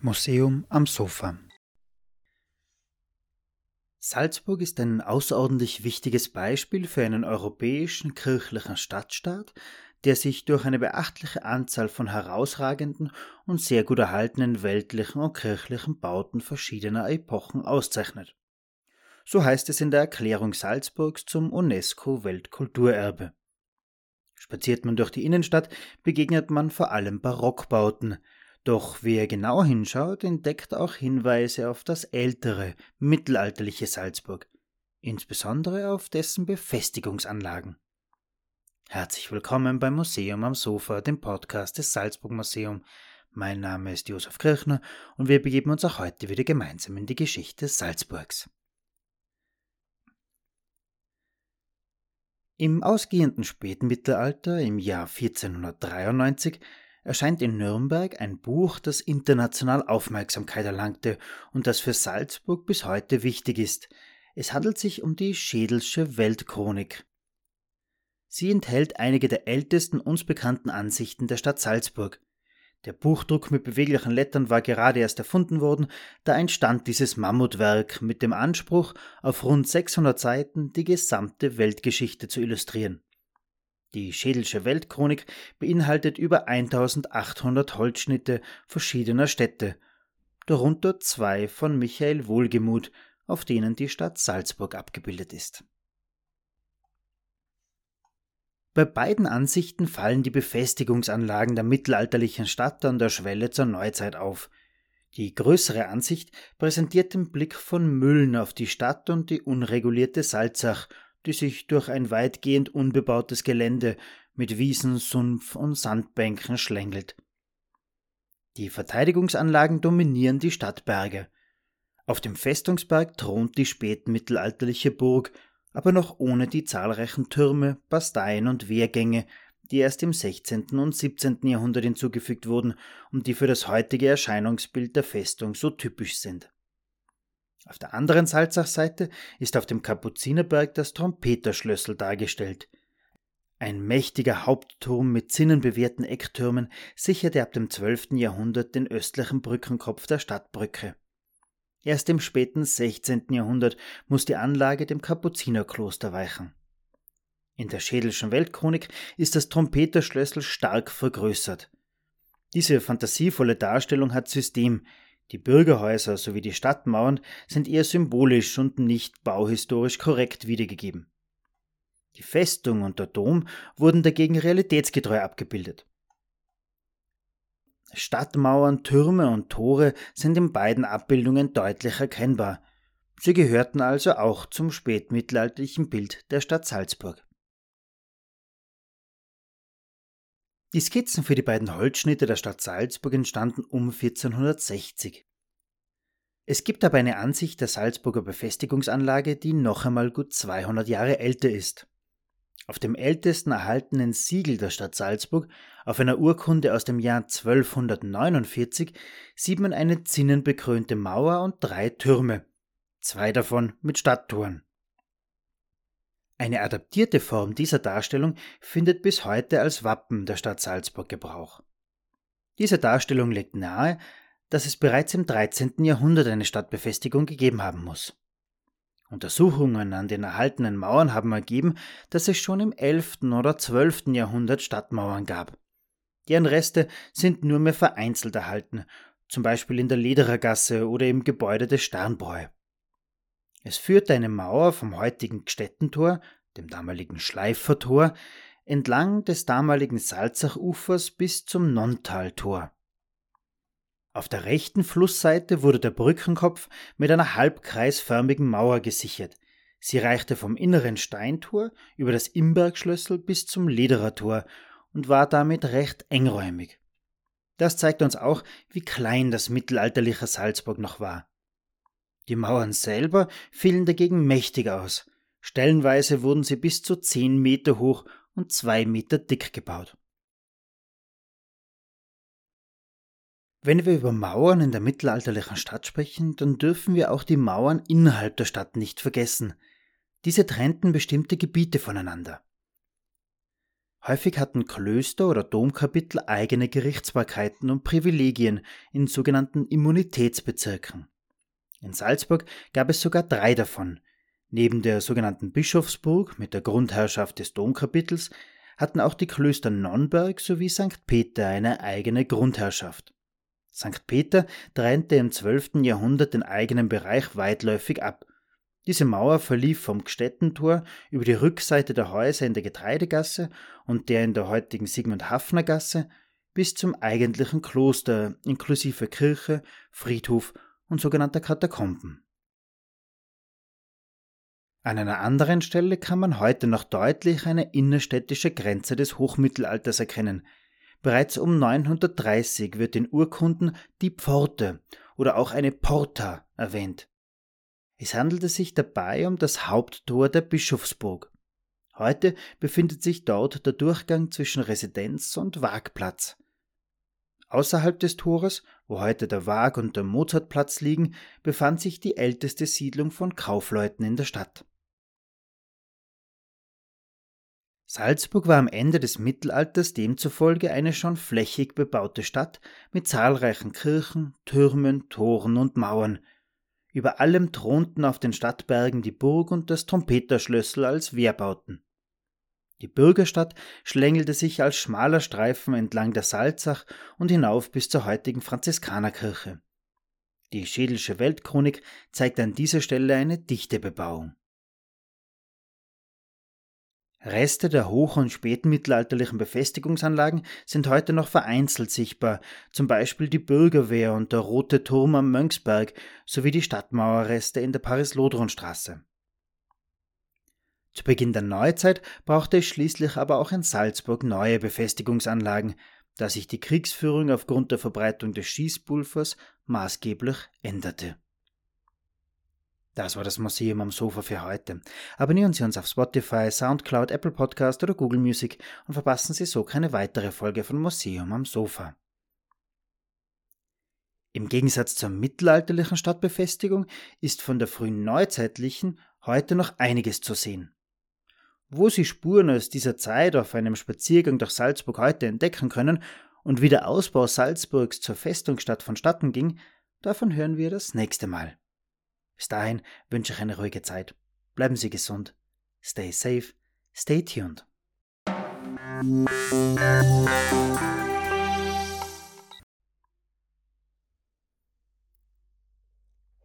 Museum am Sofa Salzburg ist ein außerordentlich wichtiges Beispiel für einen europäischen kirchlichen Stadtstaat, der sich durch eine beachtliche Anzahl von herausragenden und sehr gut erhaltenen weltlichen und kirchlichen Bauten verschiedener Epochen auszeichnet. So heißt es in der Erklärung Salzburgs zum UNESCO Weltkulturerbe. Spaziert man durch die Innenstadt, begegnet man vor allem Barockbauten, doch wer genau hinschaut, entdeckt auch Hinweise auf das ältere, mittelalterliche Salzburg, insbesondere auf dessen Befestigungsanlagen. Herzlich willkommen beim Museum am Sofa, dem Podcast des Salzburg Museum. Mein Name ist Josef Kirchner und wir begeben uns auch heute wieder gemeinsam in die Geschichte Salzburgs. Im ausgehenden Spätmittelalter, im Jahr 1493, erscheint in Nürnberg ein Buch, das international Aufmerksamkeit erlangte und das für Salzburg bis heute wichtig ist. Es handelt sich um die Schädelsche Weltchronik. Sie enthält einige der ältesten uns bekannten Ansichten der Stadt Salzburg. Der Buchdruck mit beweglichen Lettern war gerade erst erfunden worden, da entstand dieses Mammutwerk mit dem Anspruch, auf rund 600 Seiten die gesamte Weltgeschichte zu illustrieren. Die Schädelsche Weltchronik beinhaltet über 1800 Holzschnitte verschiedener Städte, darunter zwei von Michael Wohlgemuth, auf denen die Stadt Salzburg abgebildet ist. Bei beiden Ansichten fallen die Befestigungsanlagen der mittelalterlichen Stadt an der Schwelle zur Neuzeit auf. Die größere Ansicht präsentiert den Blick von Müllen auf die Stadt und die unregulierte Salzach, die sich durch ein weitgehend unbebautes Gelände mit Wiesen, Sumpf und Sandbänken schlängelt. Die Verteidigungsanlagen dominieren die Stadtberge. Auf dem Festungsberg thront die spätmittelalterliche Burg, aber noch ohne die zahlreichen Türme, Basteien und Wehrgänge, die erst im 16. und 17. Jahrhundert hinzugefügt wurden und die für das heutige Erscheinungsbild der Festung so typisch sind. Auf der anderen Salzachseite ist auf dem Kapuzinerberg das Trompeterschlössel dargestellt. Ein mächtiger Hauptturm mit zinnenbewehrten Ecktürmen sicherte ab dem 12. Jahrhundert den östlichen Brückenkopf der Stadtbrücke. Erst im späten 16. Jahrhundert muss die Anlage dem Kapuzinerkloster weichen. In der Schädelschen Weltchronik ist das Trompeterschlössel stark vergrößert. Diese fantasievolle Darstellung hat System. Die Bürgerhäuser sowie die Stadtmauern sind eher symbolisch und nicht bauhistorisch korrekt wiedergegeben. Die Festung und der Dom wurden dagegen realitätsgetreu abgebildet. Stadtmauern, Türme und Tore sind in beiden Abbildungen deutlich erkennbar. Sie gehörten also auch zum spätmittelalterlichen Bild der Stadt Salzburg. Die Skizzen für die beiden Holzschnitte der Stadt Salzburg entstanden um 1460. Es gibt aber eine Ansicht der Salzburger Befestigungsanlage, die noch einmal gut 200 Jahre älter ist. Auf dem ältesten erhaltenen Siegel der Stadt Salzburg, auf einer Urkunde aus dem Jahr 1249, sieht man eine zinnenbekrönte Mauer und drei Türme, zwei davon mit Stadttoren. Eine adaptierte Form dieser Darstellung findet bis heute als Wappen der Stadt Salzburg Gebrauch. Diese Darstellung legt nahe, dass es bereits im 13. Jahrhundert eine Stadtbefestigung gegeben haben muss. Untersuchungen an den erhaltenen Mauern haben ergeben, dass es schon im 11. oder 12. Jahrhundert Stadtmauern gab. Deren Reste sind nur mehr vereinzelt erhalten, zum Beispiel in der Lederergasse oder im Gebäude des Sternbräu. Es führte eine Mauer vom heutigen Gstettentor, dem damaligen Schleifertor, entlang des damaligen Salzachufers bis zum Nonntaltor. Auf der rechten Flussseite wurde der Brückenkopf mit einer halbkreisförmigen Mauer gesichert. Sie reichte vom inneren Steintor über das Imbergschlössel bis zum Lederertor und war damit recht engräumig. Das zeigt uns auch, wie klein das mittelalterliche Salzburg noch war. Die Mauern selber fielen dagegen mächtig aus. Stellenweise wurden sie bis zu zehn Meter hoch und zwei Meter dick gebaut. Wenn wir über Mauern in der mittelalterlichen Stadt sprechen, dann dürfen wir auch die Mauern innerhalb der Stadt nicht vergessen. Diese trennten bestimmte Gebiete voneinander. Häufig hatten Klöster oder Domkapitel eigene Gerichtsbarkeiten und Privilegien in sogenannten Immunitätsbezirken. In Salzburg gab es sogar drei davon. Neben der sogenannten Bischofsburg mit der Grundherrschaft des Domkapitels hatten auch die Klöster Nonnberg sowie St. Peter eine eigene Grundherrschaft. St. Peter trennte im 12. Jahrhundert den eigenen Bereich weitläufig ab. Diese Mauer verlief vom Gstettentor über die Rückseite der Häuser in der Getreidegasse und der in der heutigen Sigmund Hafner Gasse bis zum eigentlichen Kloster inklusive Kirche, Friedhof und sogenannter Katakomben. An einer anderen Stelle kann man heute noch deutlich eine innerstädtische Grenze des Hochmittelalters erkennen. Bereits um 930 wird in Urkunden die Pforte oder auch eine Porta erwähnt. Es handelte sich dabei um das Haupttor der Bischofsburg. Heute befindet sich dort der Durchgang zwischen Residenz und Wagplatz. Außerhalb des Tores, wo heute der Wag und der Mozartplatz liegen, befand sich die älteste Siedlung von Kaufleuten in der Stadt. Salzburg war am Ende des Mittelalters demzufolge eine schon flächig bebaute Stadt mit zahlreichen Kirchen, Türmen, Toren und Mauern, über allem thronten auf den Stadtbergen die Burg und das Trompeterschlössl als Wehrbauten. Die Bürgerstadt schlängelte sich als schmaler Streifen entlang der Salzach und hinauf bis zur heutigen Franziskanerkirche. Die Schädelsche Weltchronik zeigt an dieser Stelle eine dichte Bebauung. Reste der hoch- und spätmittelalterlichen Befestigungsanlagen sind heute noch vereinzelt sichtbar, zum Beispiel die Bürgerwehr und der Rote Turm am Mönchsberg sowie die Stadtmauerreste in der Paris-Lodron-Straße. Zu Beginn der Neuzeit brauchte es schließlich aber auch in Salzburg neue Befestigungsanlagen, da sich die Kriegsführung aufgrund der Verbreitung des Schießpulvers maßgeblich änderte. Das war das Museum am Sofa für heute. Abonnieren Sie uns auf Spotify, Soundcloud, Apple Podcast oder Google Music und verpassen Sie so keine weitere Folge von Museum am Sofa. Im Gegensatz zur mittelalterlichen Stadtbefestigung ist von der frühen neuzeitlichen heute noch einiges zu sehen. Wo Sie Spuren aus dieser Zeit auf einem Spaziergang durch Salzburg heute entdecken können und wie der Ausbau Salzburgs zur Festungsstadt vonstatten ging, davon hören wir das nächste Mal. Bis dahin wünsche ich eine ruhige Zeit. Bleiben Sie gesund. Stay safe. Stay tuned.